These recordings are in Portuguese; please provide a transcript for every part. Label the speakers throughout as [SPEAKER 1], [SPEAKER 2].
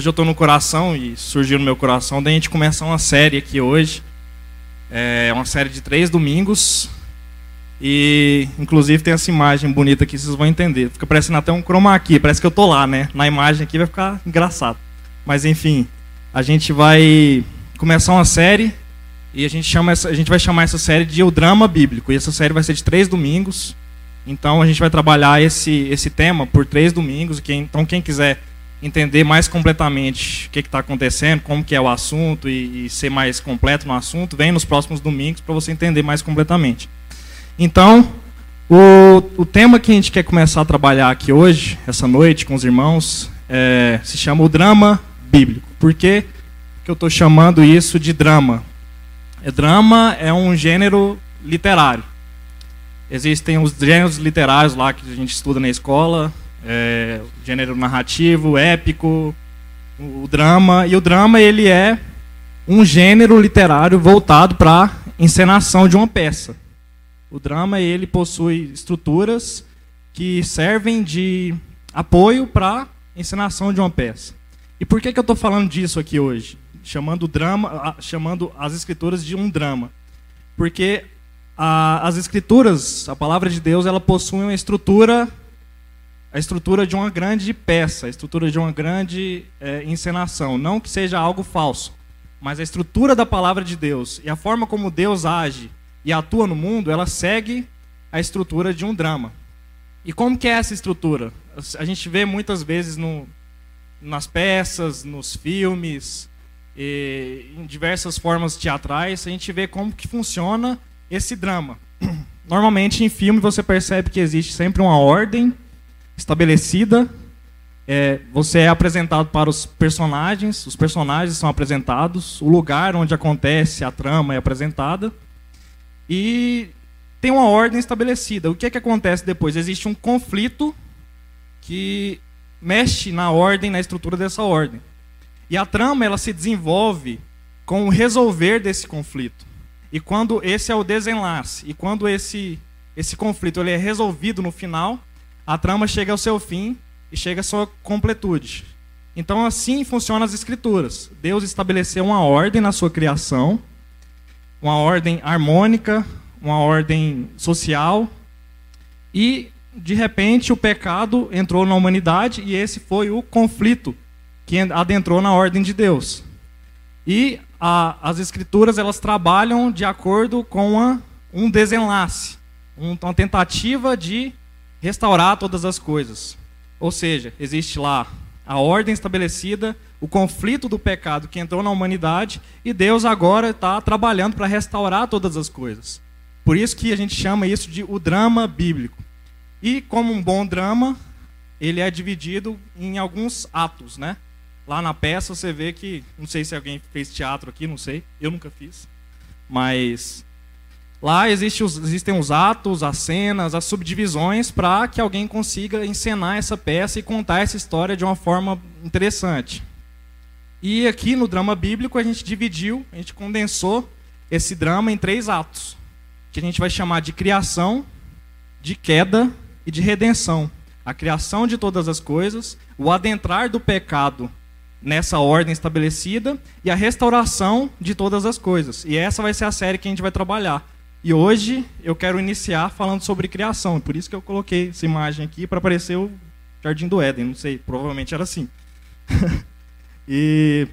[SPEAKER 1] hoje eu estou no coração e surgiu no meu coração da gente começar uma série aqui hoje. É uma série de três domingos. E inclusive tem essa imagem bonita aqui, vocês vão entender. Fica parecendo até um chroma aqui, parece que eu tô lá, né? Na imagem aqui vai ficar engraçado. Mas enfim, a gente vai começar uma série e a gente, chama essa, a gente vai chamar essa série de O Drama Bíblico. E essa série vai ser de três domingos. Então a gente vai trabalhar esse, esse tema por três domingos. Quem, então quem quiser entender mais completamente o que está acontecendo, como que é o assunto e, e, ser mais completo no assunto, vem nos próximos domingos para você entender mais completamente. Então, o, o tema que a gente quer começar a trabalhar aqui hoje, essa noite, com os irmãos, é, se chama o drama bíblico. Por que, que eu estou chamando isso de drama? É, drama é um gênero literário. Existem os gêneros literários lá que a gente estuda na escola, é, gênero narrativo, épico, o, o drama. E o drama ele é um gênero literário voltado para encenação de uma peça. O drama ele possui estruturas que servem de apoio para encenação de uma peça. E por que, que eu estou falando disso aqui hoje? Chamando, drama, chamando as escrituras de um drama. Porque a, as escrituras, a palavra de Deus, ela possui uma estrutura a estrutura de uma grande peça, a estrutura de uma grande é, encenação. Não que seja algo falso, mas a estrutura da palavra de Deus e a forma como Deus age e atua no mundo, ela segue a estrutura de um drama. E como que é essa estrutura? A gente vê muitas vezes no, nas peças, nos filmes, em diversas formas teatrais, a gente vê como que funciona esse drama. Normalmente em filme você percebe que existe sempre uma ordem estabelecida. É, você é apresentado para os personagens, os personagens são apresentados, o lugar onde acontece a trama é apresentada e tem uma ordem estabelecida. O que é que acontece depois? Existe um conflito que mexe na ordem, na estrutura dessa ordem. E a trama ela se desenvolve com o resolver desse conflito. E quando esse é o desenlace, e quando esse esse conflito ele é resolvido no final, a trama chega ao seu fim e chega à sua completude. Então, assim funcionam as escrituras. Deus estabeleceu uma ordem na sua criação, uma ordem harmônica, uma ordem social, e de repente o pecado entrou na humanidade e esse foi o conflito que adentrou na ordem de Deus. E a, as escrituras elas trabalham de acordo com uma, um desenlace, uma tentativa de restaurar todas as coisas. Ou seja, existe lá a ordem estabelecida, o conflito do pecado que entrou na humanidade e Deus agora está trabalhando para restaurar todas as coisas. Por isso que a gente chama isso de o drama bíblico. E como um bom drama, ele é dividido em alguns atos, né? Lá na peça você vê que, não sei se alguém fez teatro aqui, não sei, eu nunca fiz, mas Lá existe os, existem os atos, as cenas, as subdivisões para que alguém consiga encenar essa peça e contar essa história de uma forma interessante. E aqui no drama bíblico a gente dividiu, a gente condensou esse drama em três atos, que a gente vai chamar de criação, de queda e de redenção. A criação de todas as coisas, o adentrar do pecado nessa ordem estabelecida e a restauração de todas as coisas. E essa vai ser a série que a gente vai trabalhar. E hoje eu quero iniciar falando sobre criação. Por isso que eu coloquei essa imagem aqui para parecer o Jardim do Éden. Não sei, provavelmente era assim. e,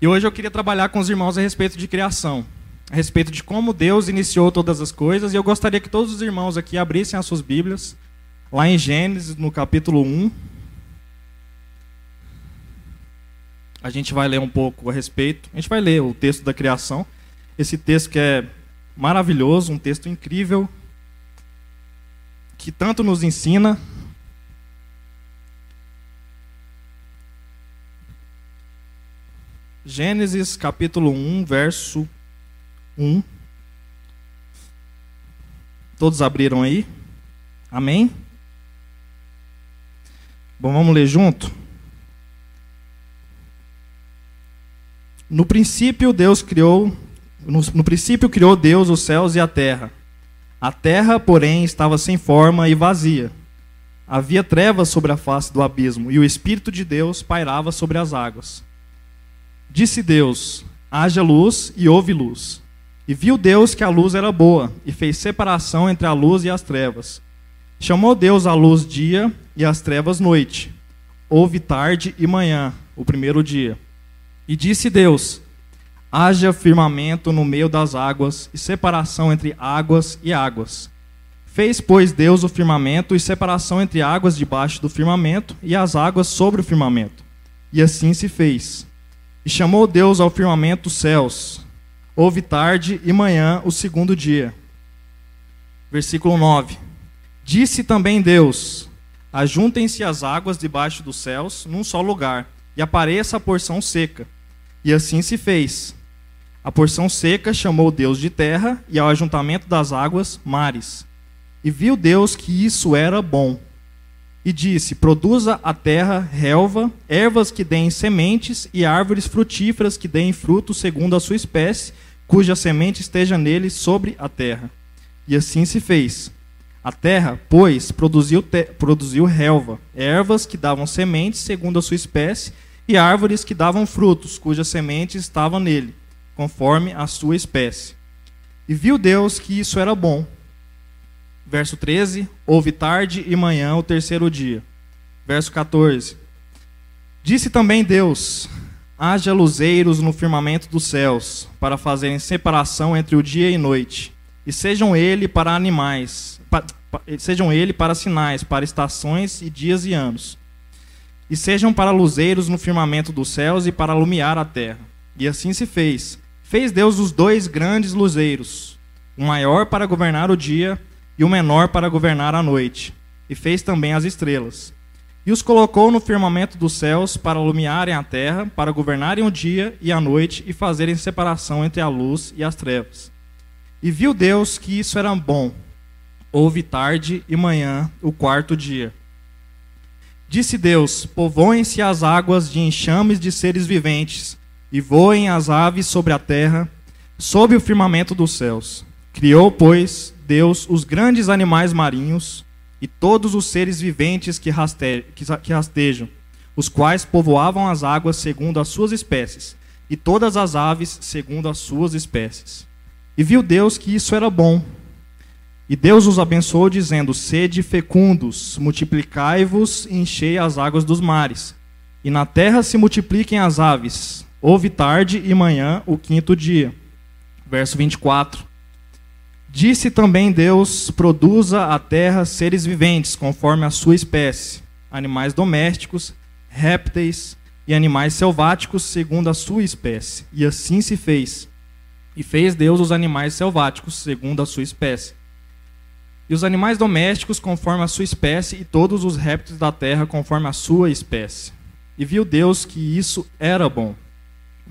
[SPEAKER 1] e hoje eu queria trabalhar com os irmãos a respeito de criação. A respeito de como Deus iniciou todas as coisas. E eu gostaria que todos os irmãos aqui abrissem as suas Bíblias. Lá em Gênesis, no capítulo 1. A gente vai ler um pouco a respeito. A gente vai ler o texto da criação. Esse texto que é maravilhoso, um texto incrível, que tanto nos ensina. Gênesis capítulo 1, verso 1. Todos abriram aí? Amém? Bom, vamos ler junto? No princípio, Deus criou no, no princípio criou Deus os céus e a terra. A terra, porém, estava sem forma e vazia. havia trevas sobre a face do abismo, e o Espírito de Deus pairava sobre as águas. Disse Deus: haja luz, e houve luz. E viu Deus que a luz era boa, e fez separação entre a luz e as trevas. Chamou Deus a luz dia e as trevas noite. Houve tarde e manhã, o primeiro dia. E disse Deus: haja firmamento no meio das águas, e separação entre águas e águas. Fez, pois, Deus o firmamento e separação entre águas debaixo do firmamento e as águas sobre o firmamento. E assim se fez. E chamou Deus ao firmamento os céus. Houve tarde e manhã o segundo dia. Versículo 9. Disse também Deus: Ajuntem-se as águas debaixo dos céus num só lugar, e apareça a porção seca. E assim se fez. A porção seca chamou Deus de terra, e ao ajuntamento das águas, mares. E viu Deus que isso era bom. E disse: Produza a terra relva, ervas que deem sementes, e árvores frutíferas que deem frutos segundo a sua espécie, cuja semente esteja nele sobre a terra. E assim se fez. A terra, pois, produziu, produziu relva, ervas que davam sementes segundo a sua espécie, e árvores que davam frutos, cujas sementes estavam nele, conforme a sua espécie. E viu Deus que isso era bom. Verso 13: Houve tarde e manhã o terceiro dia. Verso 14: Disse também Deus: Haja luzeiros no firmamento dos céus, para fazerem separação entre o dia e noite, e sejam ele para animais, sejam ele para sinais, para estações e dias e anos. E sejam para luzeiros no firmamento dos céus e para alumiar a terra. E assim se fez. Fez Deus os dois grandes luzeiros, o maior para governar o dia e o menor para governar a noite. E fez também as estrelas. E os colocou no firmamento dos céus para alumiarem a terra, para governarem o dia e a noite e fazerem separação entre a luz e as trevas. E viu Deus que isso era bom. Houve tarde e manhã, o quarto dia. Disse Deus: Povoem-se as águas de enxames de seres viventes, e voem as aves sobre a terra, sob o firmamento dos céus. Criou, pois, Deus os grandes animais marinhos e todos os seres viventes que, raste que rastejam, os quais povoavam as águas segundo as suas espécies, e todas as aves segundo as suas espécies. E viu Deus que isso era bom. E Deus os abençoou, dizendo: Sede fecundos, multiplicai-vos e enchei as águas dos mares. E na terra se multipliquem as aves. Houve tarde e manhã o quinto dia. Verso 24. Disse também Deus: Produza a terra seres viventes, conforme a sua espécie, animais domésticos, répteis e animais selváticos, segundo a sua espécie. E assim se fez. E fez Deus os animais selváticos, segundo a sua espécie e os animais domésticos conforme a sua espécie, e todos os répteis da terra conforme a sua espécie. E viu Deus que isso era bom.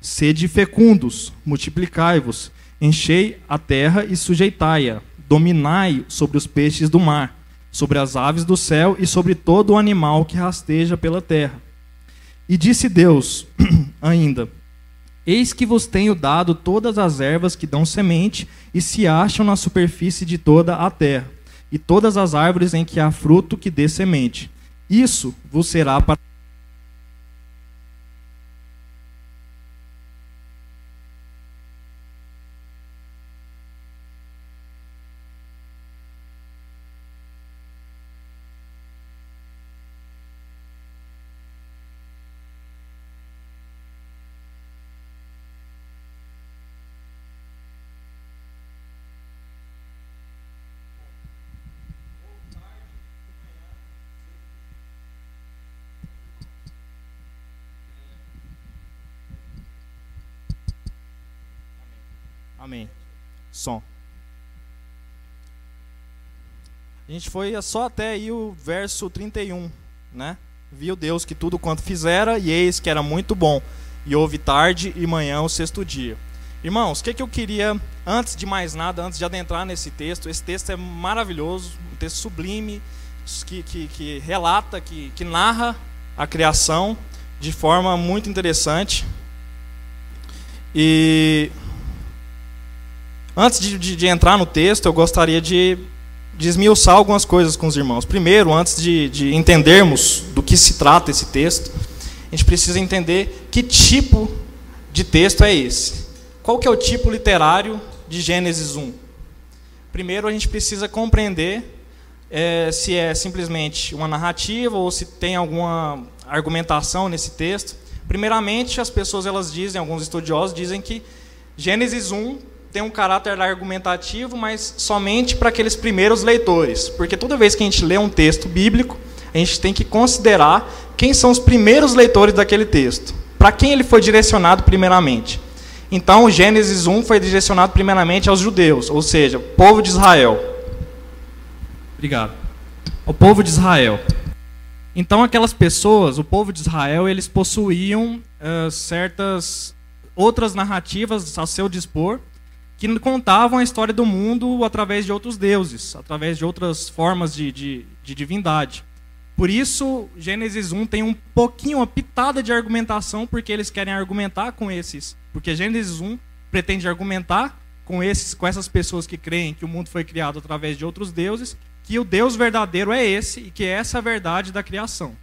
[SPEAKER 1] Sede fecundos, multiplicai-vos, enchei a terra e sujeitai-a, dominai sobre os peixes do mar, sobre as aves do céu e sobre todo o animal que rasteja pela terra. E disse Deus ainda: Eis que vos tenho dado todas as ervas que dão semente e se acham na superfície de toda a terra e todas as árvores em que há fruto que dê semente. Isso vos será para Amém. Som. A gente foi só até aí o verso 31, né? Viu Deus que tudo quanto fizera, e eis que era muito bom. E houve tarde e manhã o sexto dia. Irmãos, o que, que eu queria, antes de mais nada, antes de adentrar nesse texto, esse texto é maravilhoso, um texto sublime, que, que, que relata, que, que narra a criação de forma muito interessante. E antes de, de, de entrar no texto, eu gostaria de de esmiuçar algumas coisas com os irmãos. Primeiro, antes de, de entendermos do que se trata esse texto, a gente precisa entender que tipo de texto é esse. Qual que é o tipo literário de Gênesis 1? Primeiro, a gente precisa compreender é, se é simplesmente uma narrativa ou se tem alguma argumentação nesse texto. Primeiramente, as pessoas elas dizem, alguns estudiosos dizem que Gênesis 1 tem um caráter argumentativo, mas somente para aqueles primeiros leitores. Porque toda vez que a gente lê um texto bíblico, a gente tem que considerar quem são os primeiros leitores daquele texto. Para quem ele foi direcionado primeiramente. Então, Gênesis 1 foi direcionado primeiramente aos judeus, ou seja, povo de Israel. Obrigado. O povo de Israel. Então, aquelas pessoas, o povo de Israel, eles possuíam uh, certas outras narrativas a seu dispor, que contavam a história do mundo através de outros deuses, através de outras formas de, de, de divindade. Por isso, Gênesis 1 tem um pouquinho, uma pitada de argumentação, porque eles querem argumentar com esses. Porque Gênesis 1 pretende argumentar com, esses, com essas pessoas que creem que o mundo foi criado através de outros deuses, que o Deus verdadeiro é esse e que é essa a verdade da criação.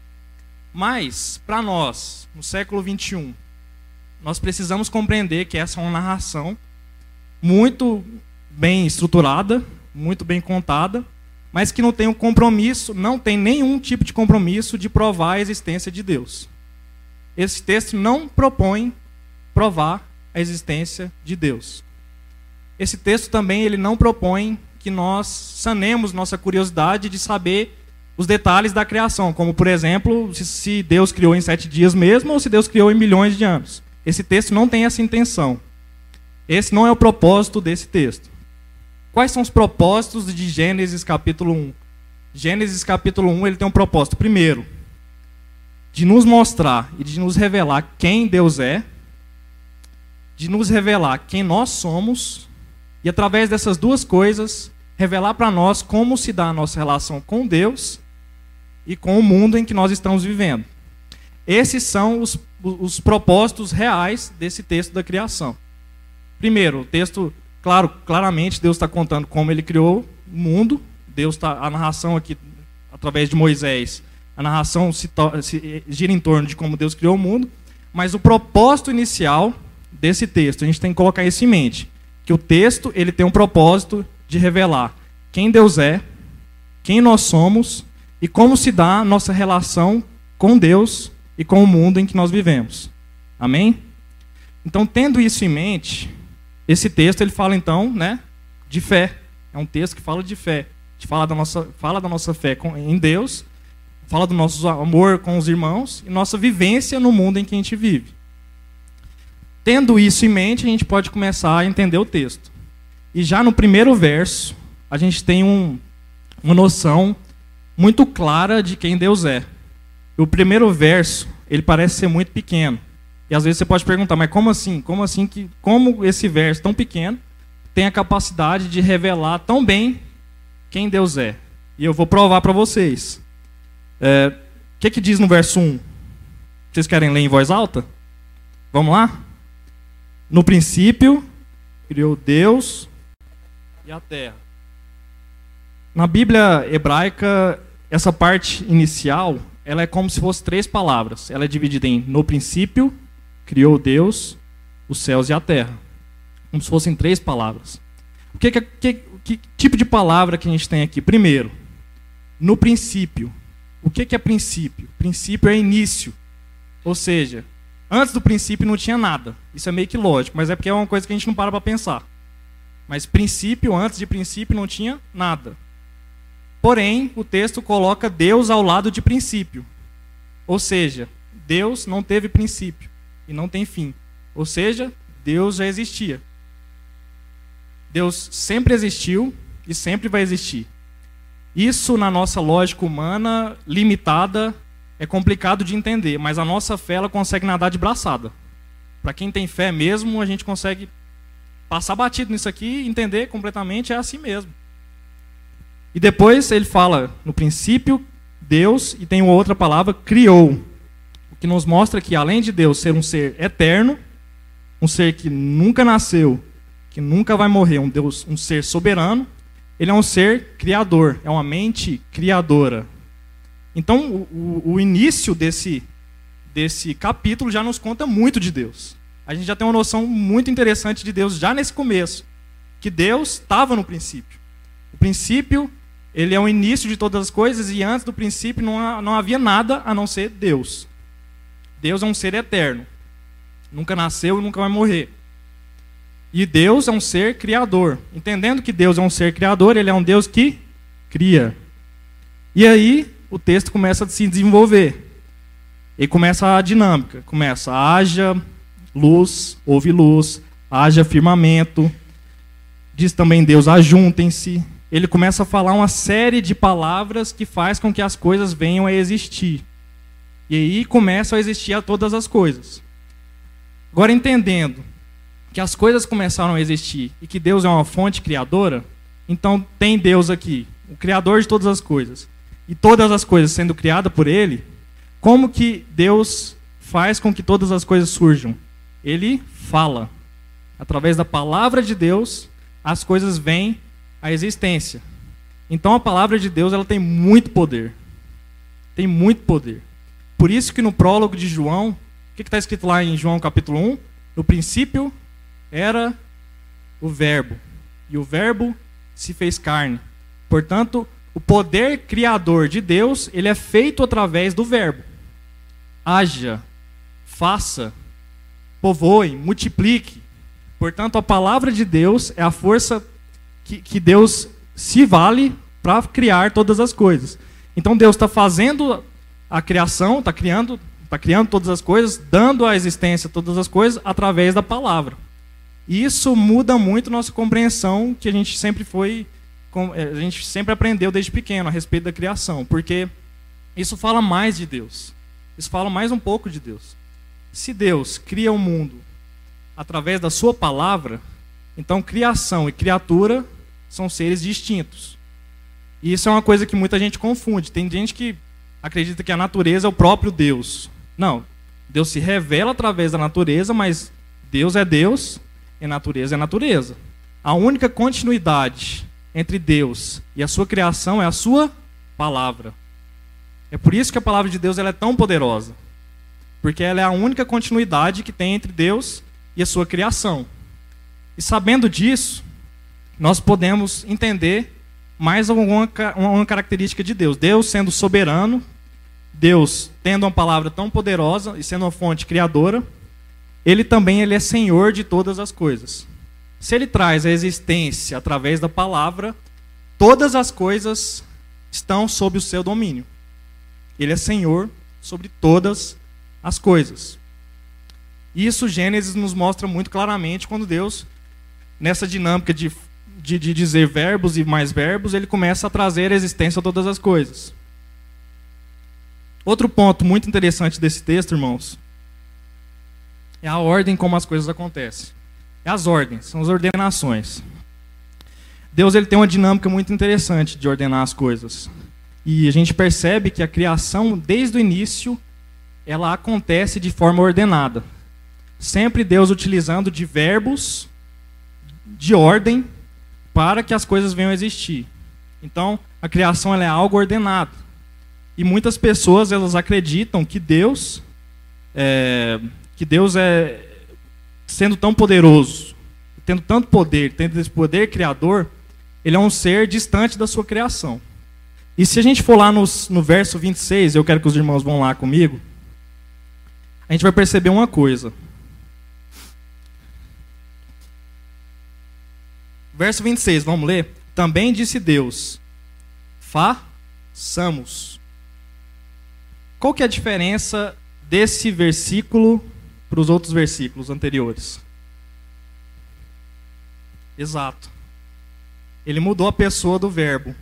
[SPEAKER 1] Mas, para nós, no século 21, nós precisamos compreender que essa é uma narração muito bem estruturada, muito bem contada, mas que não tem um compromisso, não tem nenhum tipo de compromisso de provar a existência de Deus. Esse texto não propõe provar a existência de Deus. Esse texto também ele não propõe que nós sanemos nossa curiosidade de saber os detalhes da criação, como por exemplo, se Deus criou em sete dias mesmo ou se Deus criou em milhões de anos. Esse texto não tem essa intenção. Esse não é o propósito desse texto. Quais são os propósitos de Gênesis capítulo 1? Gênesis capítulo 1 ele tem um propósito. Primeiro, de nos mostrar e de nos revelar quem Deus é, de nos revelar quem nós somos, e através dessas duas coisas, revelar para nós como se dá a nossa relação com Deus e com o mundo em que nós estamos vivendo. Esses são os, os propósitos reais desse texto da criação. Primeiro, o texto, claro, claramente Deus está contando como ele criou o mundo. Deus está, a narração aqui, através de Moisés, a narração se, se gira em torno de como Deus criou o mundo. Mas o propósito inicial desse texto, a gente tem que colocar isso em mente, que o texto ele tem um propósito de revelar quem Deus é, quem nós somos e como se dá a nossa relação com Deus e com o mundo em que nós vivemos. Amém? Então, tendo isso em mente, esse texto ele fala então, né, de fé. É um texto que fala de fé. Gente fala da nossa, fala da nossa fé em Deus, fala do nosso amor com os irmãos e nossa vivência no mundo em que a gente vive. Tendo isso em mente, a gente pode começar a entender o texto. E já no primeiro verso, a gente tem um, uma noção muito clara de quem Deus é. O primeiro verso, ele parece ser muito pequeno. E às vezes você pode perguntar, mas como assim? Como assim que como esse verso tão pequeno tem a capacidade de revelar tão bem quem Deus é? E eu vou provar para vocês. É, o que, que diz no verso 1? Vocês querem ler em voz alta? Vamos lá? No princípio, criou Deus e a terra. Na Bíblia hebraica, essa parte inicial, ela é como se fosse três palavras. Ela é dividida em no princípio, criou Deus os céus e a terra. Como se fossem três palavras. O que, que, que tipo de palavra que a gente tem aqui? Primeiro, no princípio. O que, que é princípio? Princípio é início. Ou seja, antes do princípio não tinha nada. Isso é meio que lógico, mas é porque é uma coisa que a gente não para para pensar. Mas princípio, antes de princípio, não tinha nada. Porém, o texto coloca Deus ao lado de princípio. Ou seja, Deus não teve princípio e não tem fim. Ou seja, Deus já existia. Deus sempre existiu e sempre vai existir. Isso, na nossa lógica humana limitada, é complicado de entender, mas a nossa fé ela consegue nadar de braçada. Para quem tem fé mesmo, a gente consegue passar batido nisso aqui, entender completamente, é assim mesmo. E depois ele fala, no princípio, Deus, e tem outra palavra, criou. Que nos mostra que, além de Deus ser um ser eterno, um ser que nunca nasceu, que nunca vai morrer, um Deus, um ser soberano, ele é um ser criador, é uma mente criadora. Então, o, o, o início desse, desse capítulo já nos conta muito de Deus. A gente já tem uma noção muito interessante de Deus já nesse começo, que Deus estava no princípio. O princípio, ele é o início de todas as coisas e antes do princípio não, não havia nada a não ser Deus. Deus é um ser eterno. Nunca nasceu e nunca vai morrer. E Deus é um ser criador. Entendendo que Deus é um ser criador, ele é um Deus que cria. E aí, o texto começa a se desenvolver. E começa a dinâmica. Começa, haja luz, houve luz, haja firmamento. Diz também Deus, ajuntem-se. Ele começa a falar uma série de palavras que faz com que as coisas venham a existir. E aí começam a existir todas as coisas. Agora entendendo que as coisas começaram a existir e que Deus é uma fonte criadora, então tem Deus aqui, o criador de todas as coisas e todas as coisas sendo criadas por ele, como que Deus faz com que todas as coisas surjam? Ele fala. Através da palavra de Deus, as coisas vêm à existência. Então a palavra de Deus ela tem muito poder. Tem muito poder. Por isso que no prólogo de João, o que está escrito lá em João capítulo 1? No princípio era o Verbo. E o Verbo se fez carne. Portanto, o poder criador de Deus, ele é feito através do verbo. Haja, faça, povoe, multiplique. Portanto, a palavra de Deus é a força que, que Deus se vale para criar todas as coisas. Então Deus está fazendo a criação, está criando, está criando todas as coisas, dando a existência todas as coisas através da palavra. E isso muda muito nossa compreensão que a gente sempre foi é, a gente sempre aprendeu desde pequeno a respeito da criação, porque isso fala mais de Deus. Isso fala mais um pouco de Deus. Se Deus cria o mundo através da sua palavra, então criação e criatura são seres distintos. E isso é uma coisa que muita gente confunde. Tem gente que acredita que a natureza é o próprio Deus. Não. Deus se revela através da natureza, mas Deus é Deus e natureza é natureza. A única continuidade entre Deus e a sua criação é a sua palavra. É por isso que a palavra de Deus ela é tão poderosa. Porque ela é a única continuidade que tem entre Deus e a sua criação. E sabendo disso, nós podemos entender mais uma característica de Deus. Deus sendo soberano, Deus tendo uma palavra tão poderosa e sendo uma fonte criadora, ele também ele é senhor de todas as coisas. Se ele traz a existência através da palavra, todas as coisas estão sob o seu domínio. Ele é Senhor sobre todas as coisas. Isso Gênesis nos mostra muito claramente quando Deus, nessa dinâmica de, de, de dizer verbos e mais verbos, ele começa a trazer a existência a todas as coisas. Outro ponto muito interessante desse texto, irmãos, é a ordem como as coisas acontecem. É as ordens, são as ordenações. Deus ele tem uma dinâmica muito interessante de ordenar as coisas. E a gente percebe que a criação, desde o início, ela acontece de forma ordenada. Sempre Deus utilizando de verbos de ordem para que as coisas venham a existir. Então, a criação é algo ordenado. E muitas pessoas elas acreditam que Deus é, que Deus é sendo tão poderoso, tendo tanto poder, tendo esse poder criador, ele é um ser distante da sua criação. E se a gente for lá no, no verso 26, eu quero que os irmãos vão lá comigo, a gente vai perceber uma coisa. Verso 26, vamos ler? Também disse Deus: façamos. Qual que é a diferença desse versículo para os outros versículos anteriores. Exato. Ele mudou a pessoa do verbo.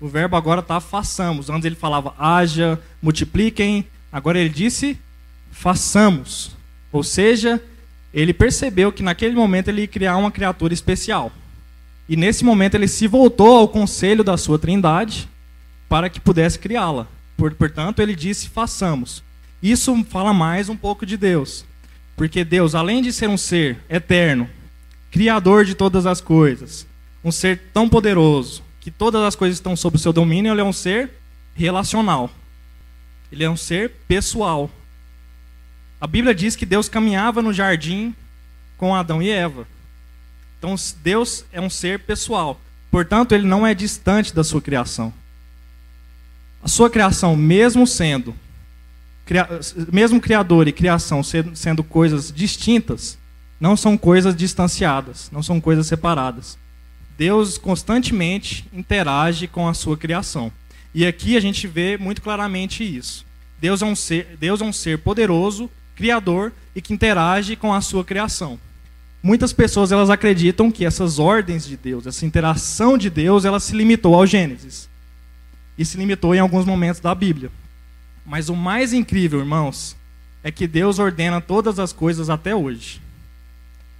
[SPEAKER 1] O verbo agora está façamos. Antes ele falava haja, multipliquem. Agora ele disse façamos. Ou seja, ele percebeu que naquele momento ele ia criar uma criatura especial. E nesse momento ele se voltou ao conselho da sua trindade para que pudesse criá-la. Portanto, ele disse: façamos. Isso fala mais um pouco de Deus. Porque Deus, além de ser um ser eterno, criador de todas as coisas, um ser tão poderoso, que todas as coisas estão sob o seu domínio, ele é um ser relacional. Ele é um ser pessoal. A Bíblia diz que Deus caminhava no jardim com Adão e Eva. Então, Deus é um ser pessoal. Portanto, ele não é distante da sua criação. A sua criação, mesmo sendo mesmo criador e criação sendo coisas distintas, não são coisas distanciadas, não são coisas separadas. Deus constantemente interage com a sua criação. E aqui a gente vê muito claramente isso. Deus é um ser, Deus é um ser poderoso, criador e que interage com a sua criação. Muitas pessoas elas acreditam que essas ordens de Deus, essa interação de Deus, ela se limitou ao Gênesis. E se limitou em alguns momentos da Bíblia. Mas o mais incrível, irmãos, é que Deus ordena todas as coisas até hoje.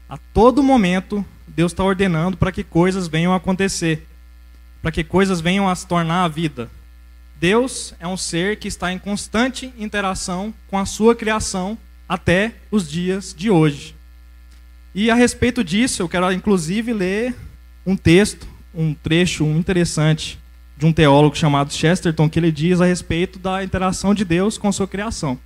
[SPEAKER 1] A todo momento, Deus está ordenando para que coisas venham a acontecer, para que coisas venham a se tornar a vida. Deus é um ser que está em constante interação com a sua criação até os dias de hoje. E a respeito disso, eu quero inclusive ler um texto, um trecho interessante de um teólogo chamado Chesterton, que ele diz a respeito da interação de Deus com a sua criação.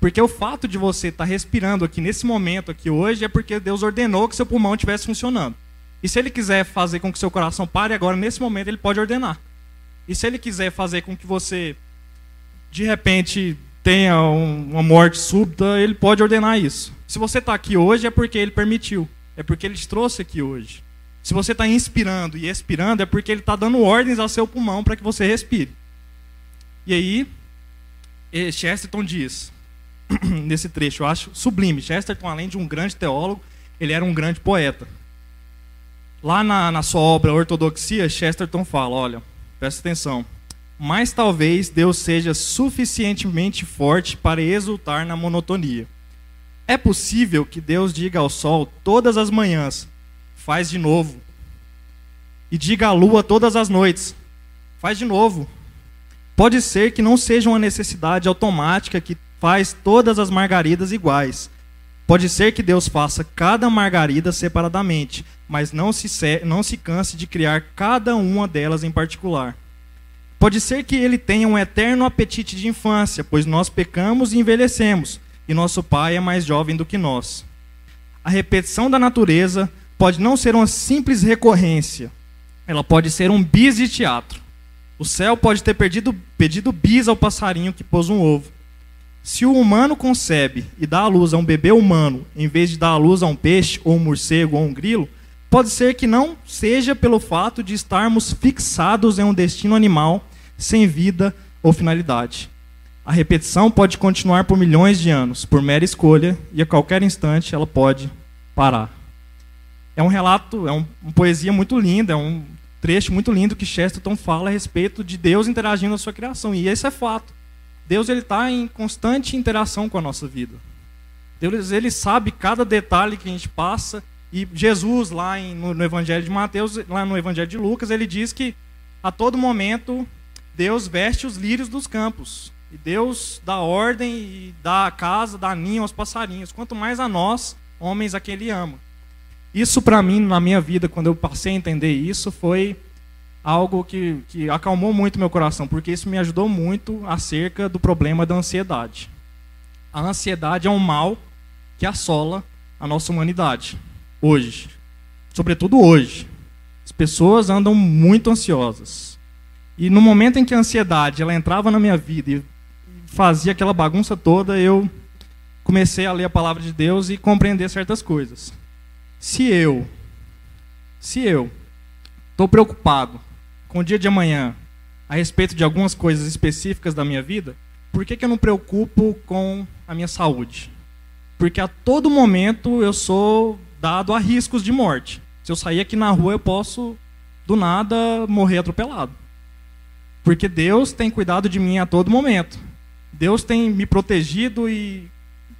[SPEAKER 1] Porque o fato de você estar tá respirando aqui nesse momento aqui hoje é porque Deus ordenou que seu pulmão estivesse funcionando. E se ele quiser fazer com que seu coração pare agora nesse momento, ele pode ordenar. E se ele quiser fazer com que você de repente tenha um, uma morte súbita, ele pode ordenar isso. Se você está aqui hoje é porque ele permitiu, é porque ele te trouxe aqui hoje. Se você está inspirando e expirando, é porque ele está dando ordens ao seu pulmão para que você respire. E aí, Chesterton diz, nesse trecho, eu acho sublime. Chesterton, além de um grande teólogo, ele era um grande poeta. Lá na, na sua obra Ortodoxia, Chesterton fala: olha, presta atenção. Mas talvez Deus seja suficientemente forte para exultar na monotonia. É possível que Deus diga ao sol todas as manhãs: faz de novo. E diga à lua todas as noites: faz de novo. Pode ser que não seja uma necessidade automática que faz todas as margaridas iguais. Pode ser que Deus faça cada margarida separadamente, mas não se, não se canse de criar cada uma delas em particular. Pode ser que ele tenha um eterno apetite de infância, pois nós pecamos e envelhecemos, e nosso pai é mais jovem do que nós. A repetição da natureza pode não ser uma simples recorrência, ela pode ser um bis de teatro. O céu pode ter perdido, pedido bis ao passarinho que pôs um ovo. Se o humano concebe e dá à luz a um bebê humano, em vez de dar à luz a um peixe, ou um morcego, ou um grilo, pode ser que não seja pelo fato de estarmos fixados em um destino animal sem vida ou finalidade. A repetição pode continuar por milhões de anos, por mera escolha, e a qualquer instante ela pode parar. É um relato, é um, uma poesia muito linda, é um trecho muito lindo que Chesterton fala a respeito de Deus interagindo na sua criação. E esse é fato. Deus ele está em constante interação com a nossa vida. Deus ele sabe cada detalhe que a gente passa. E Jesus, lá em, no, no Evangelho de Mateus, lá no Evangelho de Lucas, ele diz que a todo momento Deus veste os lírios dos campos. E Deus dá ordem e dá casa, dá ninho aos passarinhos. Quanto mais a nós, homens a quem Ele ama. Isso para mim, na minha vida, quando eu passei a entender isso, foi algo que, que acalmou muito meu coração, porque isso me ajudou muito acerca do problema da ansiedade. A ansiedade é um mal que assola a nossa humanidade, hoje. Sobretudo hoje. As pessoas andam muito ansiosas. E no momento em que a ansiedade ela entrava na minha vida e fazia aquela bagunça toda, eu comecei a ler a palavra de Deus e compreender certas coisas. Se eu, se eu estou preocupado com o dia de amanhã a respeito de algumas coisas específicas da minha vida, por que, que eu não preocupo com a minha saúde? Porque a todo momento eu sou dado a riscos de morte. Se eu sair aqui na rua, eu posso, do nada, morrer atropelado. Porque Deus tem cuidado de mim a todo momento. Deus tem me protegido e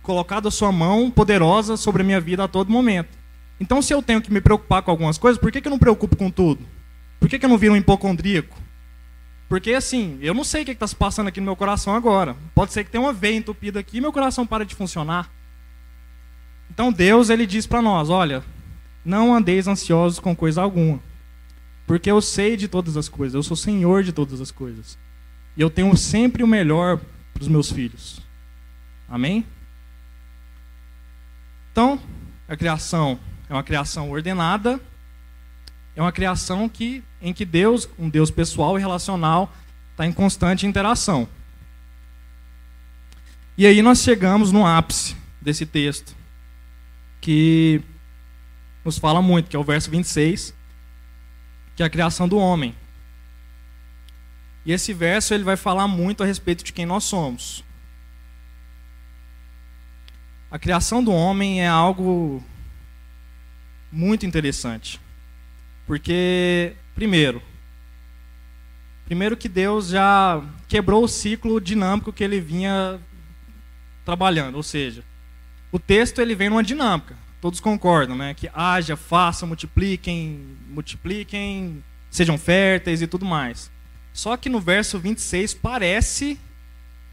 [SPEAKER 1] colocado a sua mão poderosa sobre a minha vida a todo momento. Então, se eu tenho que me preocupar com algumas coisas, por que, que eu não preocupo com tudo? Por que, que eu não viro um hipocondríaco? Porque assim, eu não sei o que está se passando aqui no meu coração agora. Pode ser que tenha uma veia entupida aqui e meu coração para de funcionar. Então Deus ele diz para nós, olha, não andeis ansiosos com coisa alguma, porque eu sei de todas as coisas, eu sou senhor de todas as coisas. E eu tenho sempre o melhor para os meus filhos. Amém? Então, a criação é uma criação ordenada, é uma criação que, em que Deus, um Deus pessoal e relacional, está em constante interação. E aí nós chegamos no ápice desse texto, que nos fala muito, que é o verso 26, que é a criação do homem. E esse verso ele vai falar muito a respeito de quem nós somos. A criação do homem é algo muito interessante. Porque, primeiro, primeiro que Deus já quebrou o ciclo dinâmico que ele vinha trabalhando, ou seja, o texto ele vem numa dinâmica. Todos concordam, né? Que haja, faça, multipliquem, multipliquem, sejam férteis e tudo mais. Só que no verso 26 parece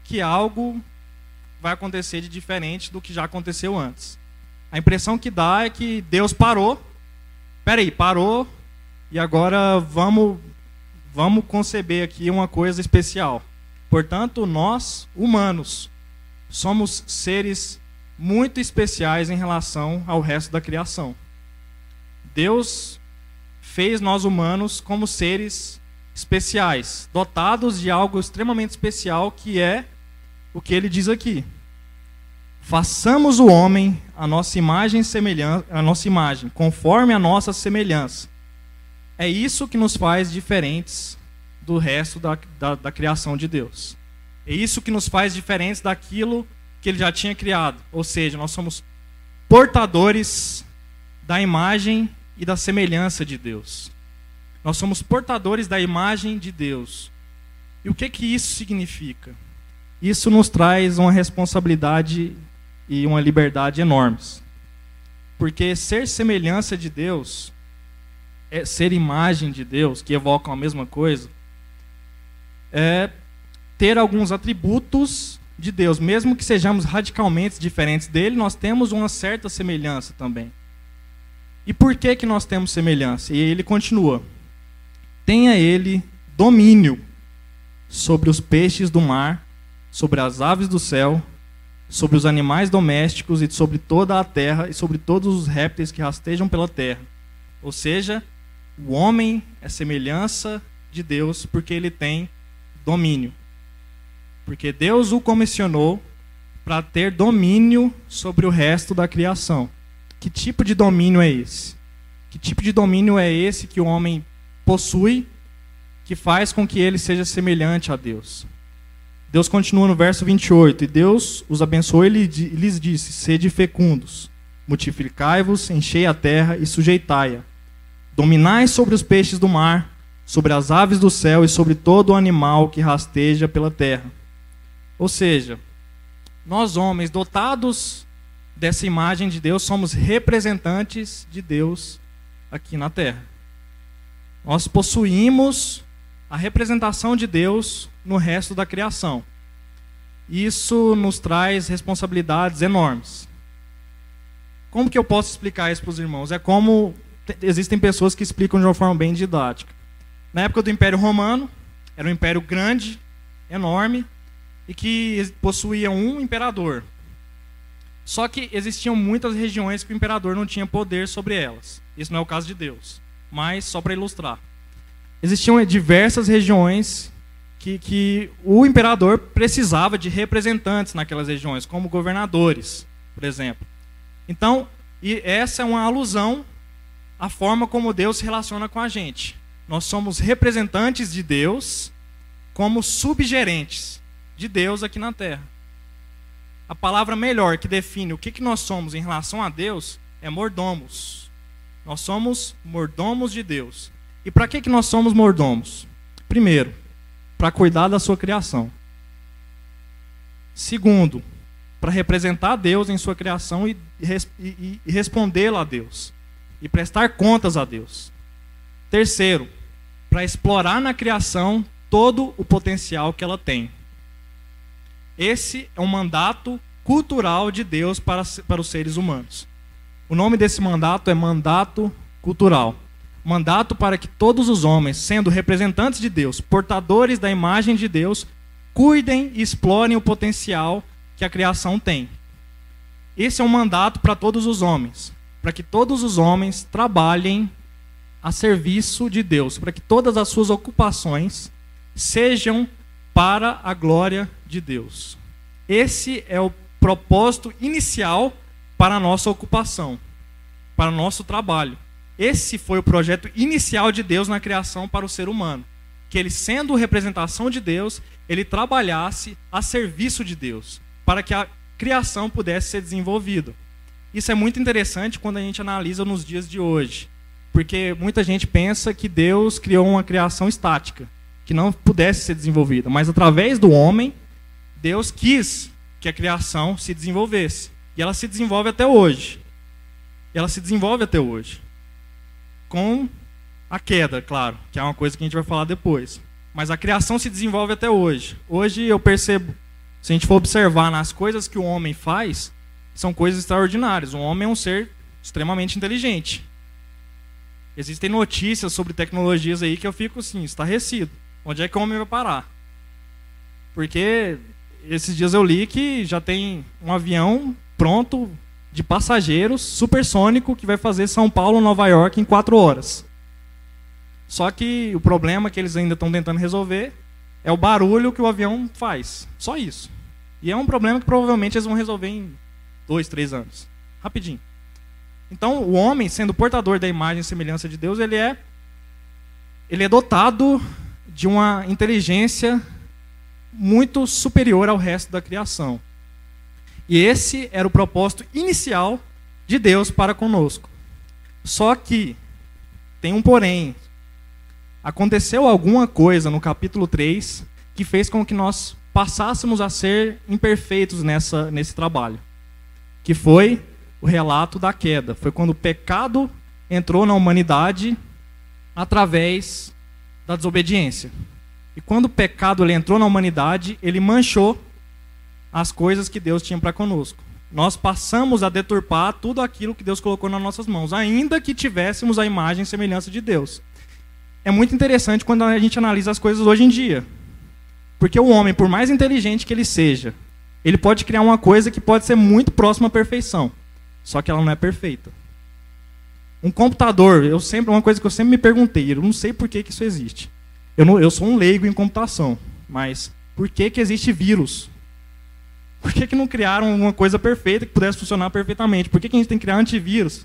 [SPEAKER 1] que algo vai acontecer de diferente do que já aconteceu antes. A impressão que dá é que Deus parou. Peraí, parou, e agora vamos, vamos conceber aqui uma coisa especial. Portanto, nós, humanos, somos seres muito especiais em relação ao resto da criação. Deus fez nós humanos como seres especiais, dotados de algo extremamente especial que é o que ele diz aqui. Façamos o homem a nossa imagem semelhança, a nossa imagem, conforme a nossa semelhança. É isso que nos faz diferentes do resto da, da, da criação de Deus. É isso que nos faz diferentes daquilo que ele já tinha criado. Ou seja, nós somos portadores da imagem e da semelhança de Deus. Nós somos portadores da imagem de Deus. E o que que isso significa? Isso nos traz uma responsabilidade e uma liberdade enormes. Porque ser semelhança de Deus é ser imagem de Deus, que evocam a mesma coisa, é ter alguns atributos de Deus, mesmo que sejamos radicalmente diferentes dele, nós temos uma certa semelhança também. E por que que nós temos semelhança? E ele continua: Tenha ele domínio sobre os peixes do mar, sobre as aves do céu, sobre os animais domésticos e sobre toda a terra e sobre todos os répteis que rastejam pela terra. Ou seja, o homem é semelhança de Deus porque ele tem domínio. Porque Deus o comissionou para ter domínio sobre o resto da criação. Que tipo de domínio é esse? Que tipo de domínio é esse que o homem possui que faz com que ele seja semelhante a Deus? Deus continua no verso 28, e Deus os abençoou e lhes disse: Sede fecundos, multiplicai-vos, enchei a terra e sujeitai-a Dominai sobre os peixes do mar, sobre as aves do céu e sobre todo o animal que rasteja pela terra. Ou seja, nós homens dotados dessa imagem de Deus somos representantes de Deus aqui na terra. Nós possuímos a representação de Deus no resto da criação. Isso nos traz responsabilidades enormes. Como que eu posso explicar isso para os irmãos? É como existem pessoas que explicam de uma forma bem didática. Na época do Império Romano, era um império grande, enorme, e que possuía um imperador. Só que existiam muitas regiões que o imperador não tinha poder sobre elas. Isso não é o caso de Deus, mas só para ilustrar. Existiam diversas regiões que, que o imperador precisava de representantes naquelas regiões, como governadores, por exemplo. Então, e essa é uma alusão a forma como Deus se relaciona com a gente. Nós somos representantes de Deus como subgerentes de Deus aqui na terra. A palavra melhor que define o que, que nós somos em relação a Deus é mordomos. Nós somos mordomos de Deus. E para que, que nós somos mordomos? Primeiro, para cuidar da sua criação. Segundo, para representar Deus em sua criação e, e, e respondê-la a Deus. E prestar contas a Deus. Terceiro, para explorar na criação todo o potencial que ela tem. Esse é um mandato cultural de Deus para, para os seres humanos. O nome desse mandato é mandato cultural. Mandato para que todos os homens, sendo representantes de Deus, portadores da imagem de Deus, cuidem e explorem o potencial que a criação tem. Esse é um mandato para todos os homens, para que todos os homens trabalhem a serviço de Deus, para que todas as suas ocupações sejam para a glória de Deus. Esse é o propósito inicial para a nossa ocupação, para o nosso trabalho. Esse foi o projeto inicial de Deus na criação para o ser humano. Que ele, sendo representação de Deus, ele trabalhasse a serviço de Deus, para que a criação pudesse ser desenvolvida. Isso é muito interessante quando a gente analisa nos dias de hoje, porque muita gente pensa que Deus criou uma criação estática, que não pudesse ser desenvolvida, mas através do homem, Deus quis que a criação se desenvolvesse. E ela se desenvolve até hoje. Ela se desenvolve até hoje. Com a queda, claro, que é uma coisa que a gente vai falar depois. Mas a criação se desenvolve até hoje. Hoje eu percebo, se a gente for observar nas coisas que o homem faz, são coisas extraordinárias. O homem é um ser extremamente inteligente. Existem notícias sobre tecnologias aí que eu fico assim, estarrecido. Onde é que o homem vai parar? Porque esses dias eu li que já tem um avião pronto de passageiros supersônico que vai fazer São Paulo, Nova York em quatro horas. Só que o problema que eles ainda estão tentando resolver é o barulho que o avião faz. Só isso. E é um problema que provavelmente eles vão resolver em dois, três anos. Rapidinho. Então, o homem, sendo portador da imagem e semelhança de Deus, ele é, ele é dotado de uma inteligência muito superior ao resto da criação. E esse era o propósito inicial de Deus para conosco. Só que tem um porém. Aconteceu alguma coisa no capítulo 3 que fez com que nós passássemos a ser imperfeitos nessa, nesse trabalho. Que foi o relato da queda. Foi quando o pecado entrou na humanidade através da desobediência. E quando o pecado ele entrou na humanidade, ele manchou as coisas que Deus tinha para conosco. Nós passamos a deturpar tudo aquilo que Deus colocou nas nossas mãos, ainda que tivéssemos a imagem e semelhança de Deus. É muito interessante quando a gente analisa as coisas hoje em dia. Porque o homem, por mais inteligente que ele seja, ele pode criar uma coisa que pode ser muito próxima à perfeição, só que ela não é perfeita. Um computador, eu sempre uma coisa que eu sempre me perguntei, eu não sei por que, que isso existe. Eu, não, eu sou um leigo em computação, mas por que, que existe vírus? Por que, que não criaram uma coisa perfeita que pudesse funcionar perfeitamente? Por que, que a gente tem que criar antivírus?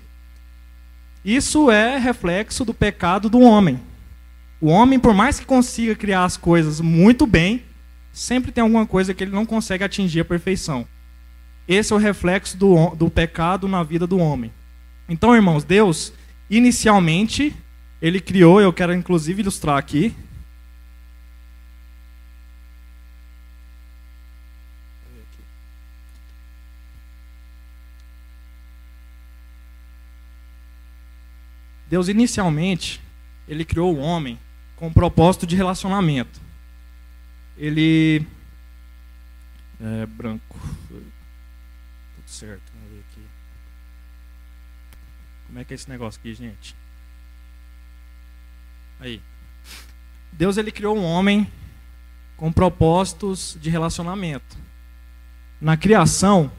[SPEAKER 1] Isso é reflexo do pecado do homem. O homem, por mais que consiga criar as coisas muito bem, sempre tem alguma coisa que ele não consegue atingir a perfeição. Esse é o reflexo do, do pecado na vida do homem. Então, irmãos, Deus, inicialmente, ele criou, eu quero inclusive ilustrar aqui, Deus inicialmente ele criou o homem com o propósito de relacionamento. Ele é branco. Tudo certo, vamos ver aqui. Como é que é esse negócio aqui, gente? Aí. Deus ele criou um homem com propósitos de relacionamento. Na criação,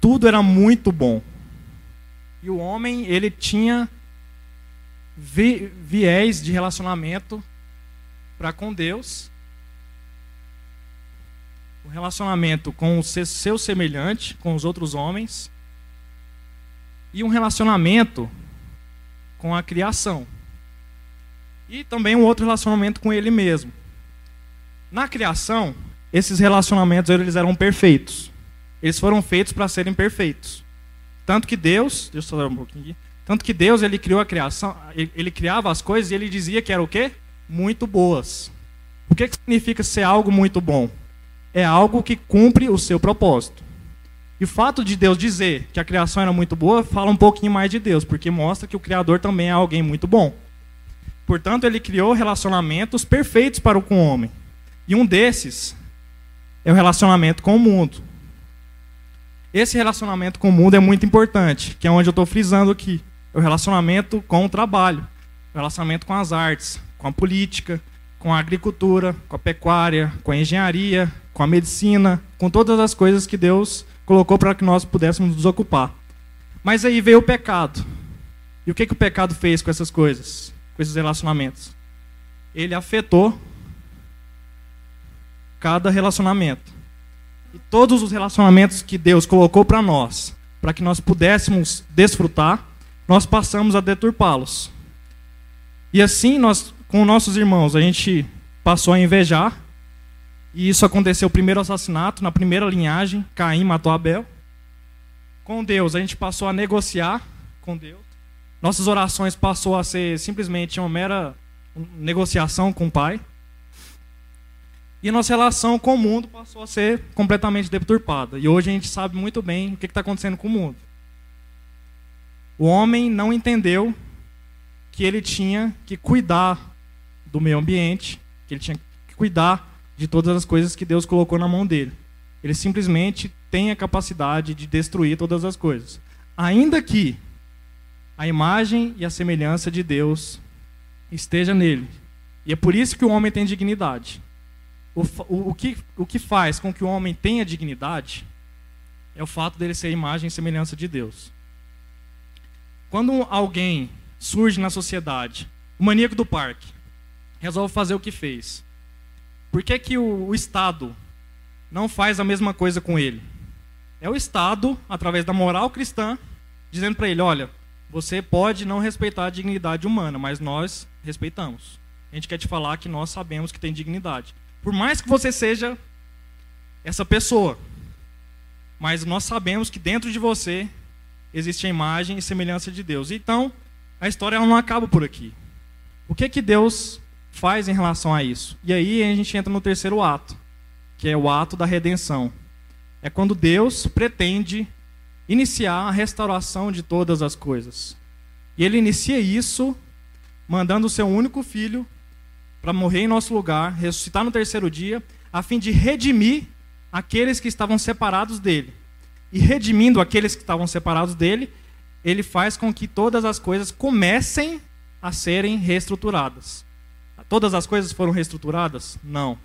[SPEAKER 1] tudo era muito bom. E o homem, ele tinha vi, viés de relacionamento para com Deus, o relacionamento com o seu semelhante, com os outros homens, e um relacionamento com a criação. E também um outro relacionamento com ele mesmo. Na criação, esses relacionamentos eles eram perfeitos. Eles foram feitos para serem perfeitos. Tanto que Deus, deixa eu dar um pouquinho aqui. Tanto que Deus ele criou a criação, ele, ele criava as coisas e ele dizia que era o quê? Muito boas. O que, que significa ser algo muito bom? É algo que cumpre o seu propósito. E o fato de Deus dizer que a criação era muito boa fala um pouquinho mais de Deus, porque mostra que o Criador também é alguém muito bom. Portanto, ele criou relacionamentos perfeitos para o homem. E um desses é o relacionamento com o mundo. Esse relacionamento com o mundo é muito importante, que é onde eu estou frisando aqui. O relacionamento com o trabalho, o relacionamento com as artes, com a política, com a agricultura, com a pecuária, com a engenharia, com a medicina, com todas as coisas que Deus colocou para que nós pudéssemos nos ocupar. Mas aí veio o pecado. E o que, que o pecado fez com essas coisas, com esses relacionamentos? Ele afetou cada relacionamento. E todos os relacionamentos que Deus colocou para nós, para que nós pudéssemos desfrutar, nós passamos a deturpá-los. E assim nós, com nossos irmãos, a gente passou a invejar, e isso aconteceu o primeiro assassinato, na primeira linhagem, Caim matou Abel. Com Deus, a gente passou a negociar com Deus. Nossas orações passou a ser simplesmente uma mera negociação com o Pai. E nossa relação com o mundo passou a ser completamente deturpada. E hoje a gente sabe muito bem o que está acontecendo com o mundo. O homem não entendeu que ele tinha que cuidar do meio ambiente, que ele tinha que cuidar de todas as coisas que Deus colocou na mão dele. Ele simplesmente tem a capacidade de destruir todas as coisas. Ainda que a imagem e a semelhança de Deus esteja nele. E é por isso que o homem tem dignidade. O, o, o, que, o que faz com que o homem tenha dignidade é o fato dele ser a imagem e semelhança de Deus. Quando alguém surge na sociedade, o maníaco do parque, resolve fazer o que fez. Por que, que o, o Estado não faz a mesma coisa com ele? É o Estado, através da moral cristã, dizendo para ele: olha, você pode não respeitar a dignidade humana, mas nós respeitamos. A gente quer te falar que nós sabemos que tem dignidade. Por mais que você seja essa pessoa, mas nós sabemos que dentro de você existe a imagem e semelhança de Deus. Então, a história não acaba por aqui. O que que Deus faz em relação a isso? E aí a gente entra no terceiro ato, que é o ato da redenção. É quando Deus pretende iniciar a restauração de todas as coisas. E ele inicia isso mandando o seu único filho para morrer em nosso lugar, ressuscitar no terceiro dia, a fim de redimir aqueles que estavam separados dele. E redimindo aqueles que estavam separados dele, ele faz com que todas as coisas comecem a serem reestruturadas. Todas as coisas foram reestruturadas? Não.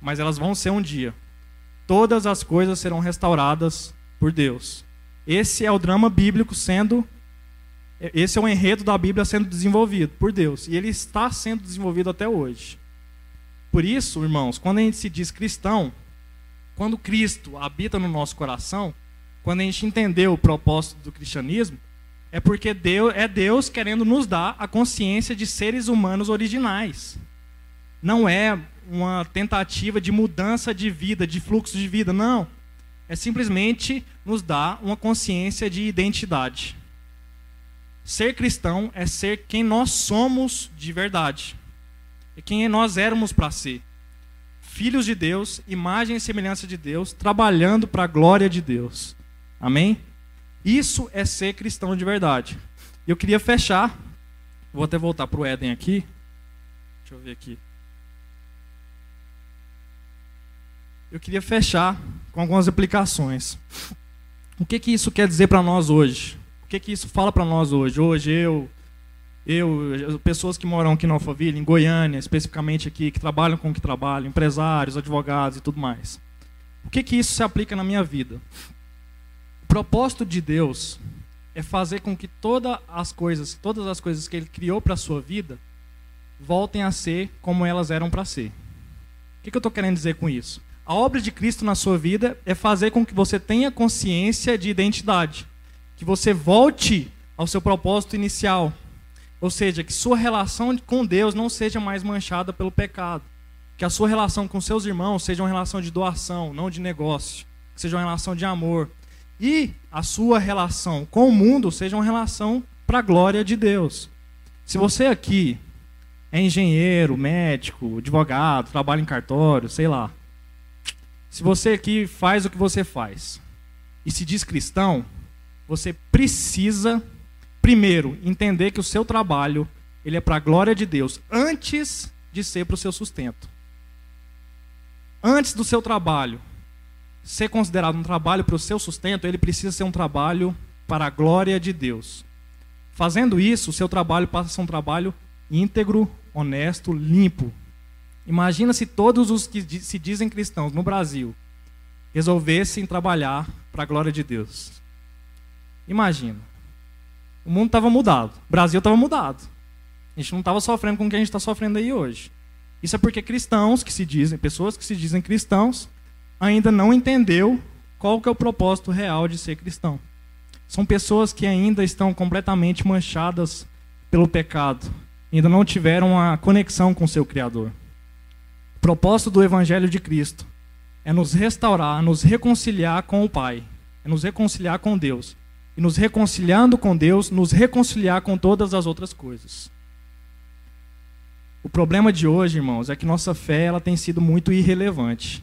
[SPEAKER 1] Mas elas vão ser um dia. Todas as coisas serão restauradas por Deus. Esse é o drama bíblico sendo. Esse é o enredo da Bíblia sendo desenvolvido por Deus. E ele está sendo desenvolvido até hoje. Por isso, irmãos, quando a gente se diz cristão, quando Cristo habita no nosso coração, quando a gente entendeu o propósito do cristianismo, é porque Deus, é Deus querendo nos dar a consciência de seres humanos originais. Não é uma tentativa de mudança de vida, de fluxo de vida, não. É simplesmente nos dar uma consciência de identidade. Ser cristão é ser quem nós somos de verdade. É quem nós éramos para ser. Filhos de Deus, imagem e semelhança de Deus, trabalhando para a glória de Deus. Amém? Isso é ser cristão de verdade. Eu queria fechar, vou até voltar para o Éden aqui. Deixa eu ver aqui. Eu queria fechar com algumas aplicações. O que, que isso quer dizer para nós hoje? O que, que isso fala para nós hoje? Hoje eu, eu, pessoas que moram aqui na Alphaville, em Goiânia, especificamente aqui, que trabalham com o que trabalham, empresários, advogados e tudo mais. O que, que isso se aplica na minha vida? propósito de Deus é fazer com que todas as coisas, todas as coisas que ele criou para a sua vida, voltem a ser como elas eram para ser. O que, que eu estou querendo dizer com isso? A obra de Cristo na sua vida é fazer com que você tenha consciência de identidade, que você volte ao seu propósito inicial, ou seja, que sua relação com Deus não seja mais manchada pelo pecado, que a sua relação com seus irmãos seja uma relação de doação, não de negócio, que seja uma relação de amor, e a sua relação com o mundo seja uma relação para a glória de Deus. Se você aqui é engenheiro, médico, advogado, trabalha em cartório, sei lá. Se você aqui faz o que você faz e se diz cristão, você precisa primeiro entender que o seu trabalho ele é para a glória de Deus antes de ser para o seu sustento. Antes do seu trabalho ser considerado um trabalho para o seu sustento, ele precisa ser um trabalho para a glória de Deus. Fazendo isso, o seu trabalho passa a ser um trabalho íntegro, honesto, limpo. Imagina se todos os que se dizem cristãos no Brasil resolvessem trabalhar para a glória de Deus. Imagina. O mundo estava mudado. O Brasil estava mudado. A gente não estava sofrendo com o que a gente está sofrendo aí hoje. Isso é porque cristãos que se dizem, pessoas que se dizem cristãos, ainda não entendeu qual que é o propósito real de ser cristão. São pessoas que ainda estão completamente manchadas pelo pecado, ainda não tiveram a conexão com seu Criador. O propósito do Evangelho de Cristo é nos restaurar, nos reconciliar com o Pai, é nos reconciliar com Deus. E nos reconciliando com Deus, nos reconciliar com todas as outras coisas. O problema de hoje, irmãos, é que nossa fé ela tem sido muito irrelevante.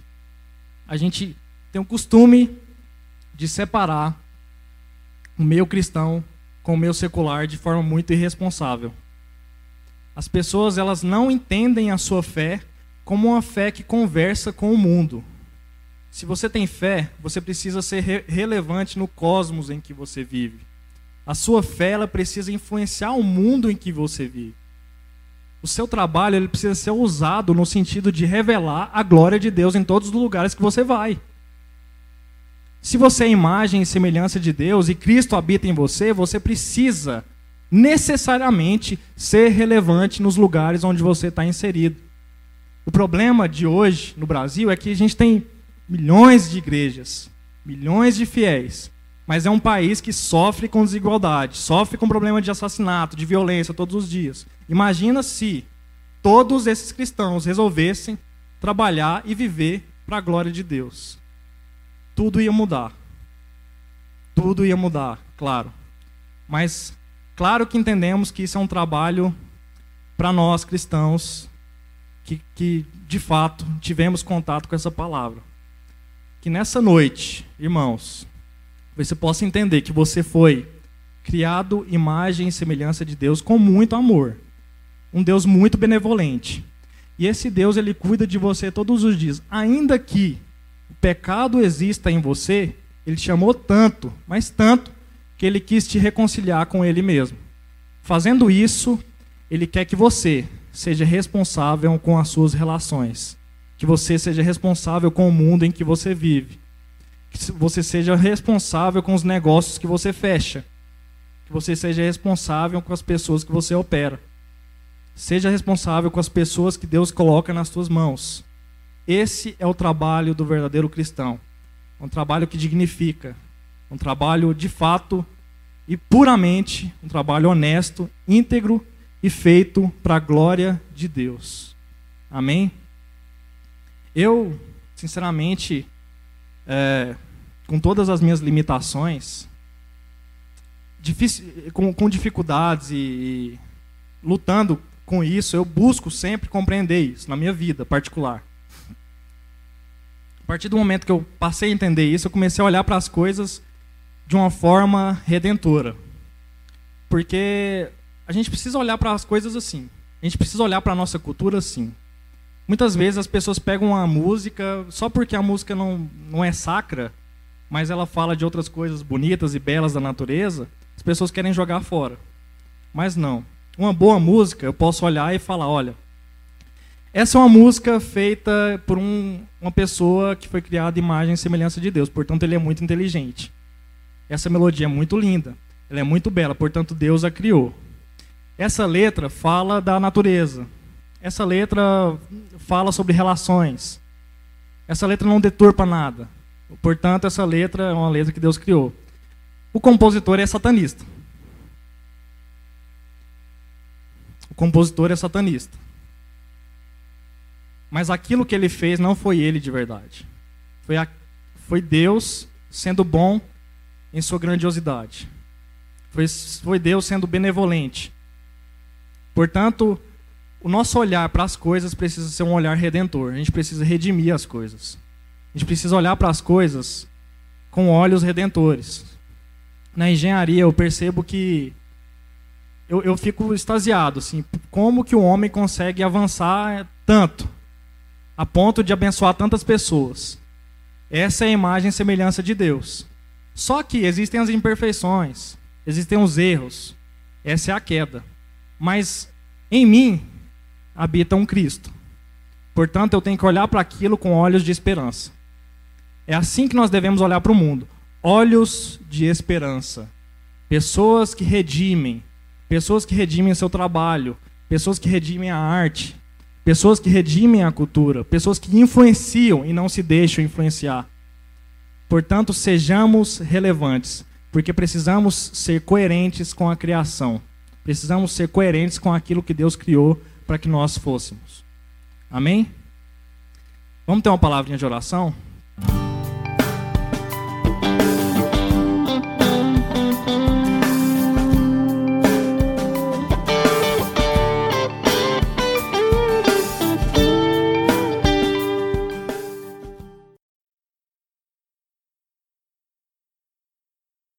[SPEAKER 1] A gente tem o costume de separar o meio cristão com o meio secular de forma muito irresponsável. As pessoas elas não entendem a sua fé como uma fé que conversa com o mundo. Se você tem fé, você precisa ser re relevante no cosmos em que você vive. A sua fé ela precisa influenciar o mundo em que você vive. O seu trabalho ele precisa ser usado no sentido de revelar a glória de Deus em todos os lugares que você vai. Se você é imagem e semelhança de Deus e Cristo habita em você, você precisa necessariamente ser relevante nos lugares onde você está inserido. O problema de hoje no Brasil é que a gente tem milhões de igrejas, milhões de fiéis, mas é um país que sofre com desigualdade, sofre com problema de assassinato, de violência todos os dias. Imagina se todos esses cristãos resolvessem trabalhar e viver para a glória de Deus tudo ia mudar. Tudo ia mudar, claro. Mas, claro que entendemos que isso é um trabalho para nós cristãos que, que, de fato, tivemos contato com essa palavra. Que nessa noite, irmãos, você possa entender que você foi criado imagem e semelhança de Deus com muito amor. Um Deus muito benevolente. E esse Deus, ele cuida de você todos os dias. Ainda que o pecado exista em você, ele chamou tanto, mas tanto, que ele quis te reconciliar com ele mesmo. Fazendo isso, ele quer que você seja responsável com as suas relações, que você seja responsável com o mundo em que você vive, que você seja responsável com os negócios que você fecha, que você seja responsável com as pessoas que você opera. Seja responsável com as pessoas que Deus coloca nas suas mãos. Esse é o trabalho do verdadeiro cristão. Um trabalho que dignifica, um trabalho de fato e puramente, um trabalho honesto, íntegro e feito para a glória de Deus. Amém? Eu, sinceramente, é, com todas as minhas limitações, difícil, com, com dificuldades e, e lutando com isso, eu busco sempre compreender isso na minha vida particular partir do momento que eu passei a entender isso, eu comecei a olhar para as coisas de uma forma redentora. Porque a gente precisa olhar para as coisas assim. A gente precisa olhar para a nossa cultura assim. Muitas vezes as pessoas pegam uma música só porque a música não, não é sacra, mas ela fala de outras coisas bonitas e belas da natureza, as pessoas querem jogar fora. Mas não. Uma boa música, eu posso olhar e falar, olha, essa é uma música feita por um, uma pessoa que foi criada imagem e semelhança de Deus, portanto ele é muito inteligente. Essa melodia é muito linda, ela é muito bela, portanto Deus a criou. Essa letra fala da natureza. Essa letra fala sobre relações. Essa letra não deturpa nada. Portanto, essa letra é uma letra que Deus criou. O compositor é satanista. O compositor é satanista. Mas aquilo que ele fez não foi ele de verdade. Foi, a, foi Deus sendo bom em sua grandiosidade. Foi, foi Deus sendo benevolente. Portanto, o nosso olhar para as coisas precisa ser um olhar redentor. A gente precisa redimir as coisas. A gente precisa olhar para as coisas com olhos redentores. Na engenharia, eu percebo que eu, eu fico extasiado, assim, como que o homem consegue avançar tanto, a ponto de abençoar tantas pessoas. Essa é a imagem e semelhança de Deus. Só que existem as imperfeições, existem os erros. Essa é a queda. Mas em mim habita um Cristo. Portanto, eu tenho que olhar para aquilo com olhos de esperança. É assim que nós devemos olhar para o mundo. Olhos de esperança. Pessoas que redimem. Pessoas que redimem seu trabalho. Pessoas que redimem a arte. Pessoas que redimem a cultura. Pessoas que influenciam e não se deixam influenciar. Portanto, sejamos relevantes. Porque precisamos ser coerentes com a criação. Precisamos ser coerentes com aquilo que Deus criou para que nós fôssemos. Amém? Vamos ter uma palavrinha de oração?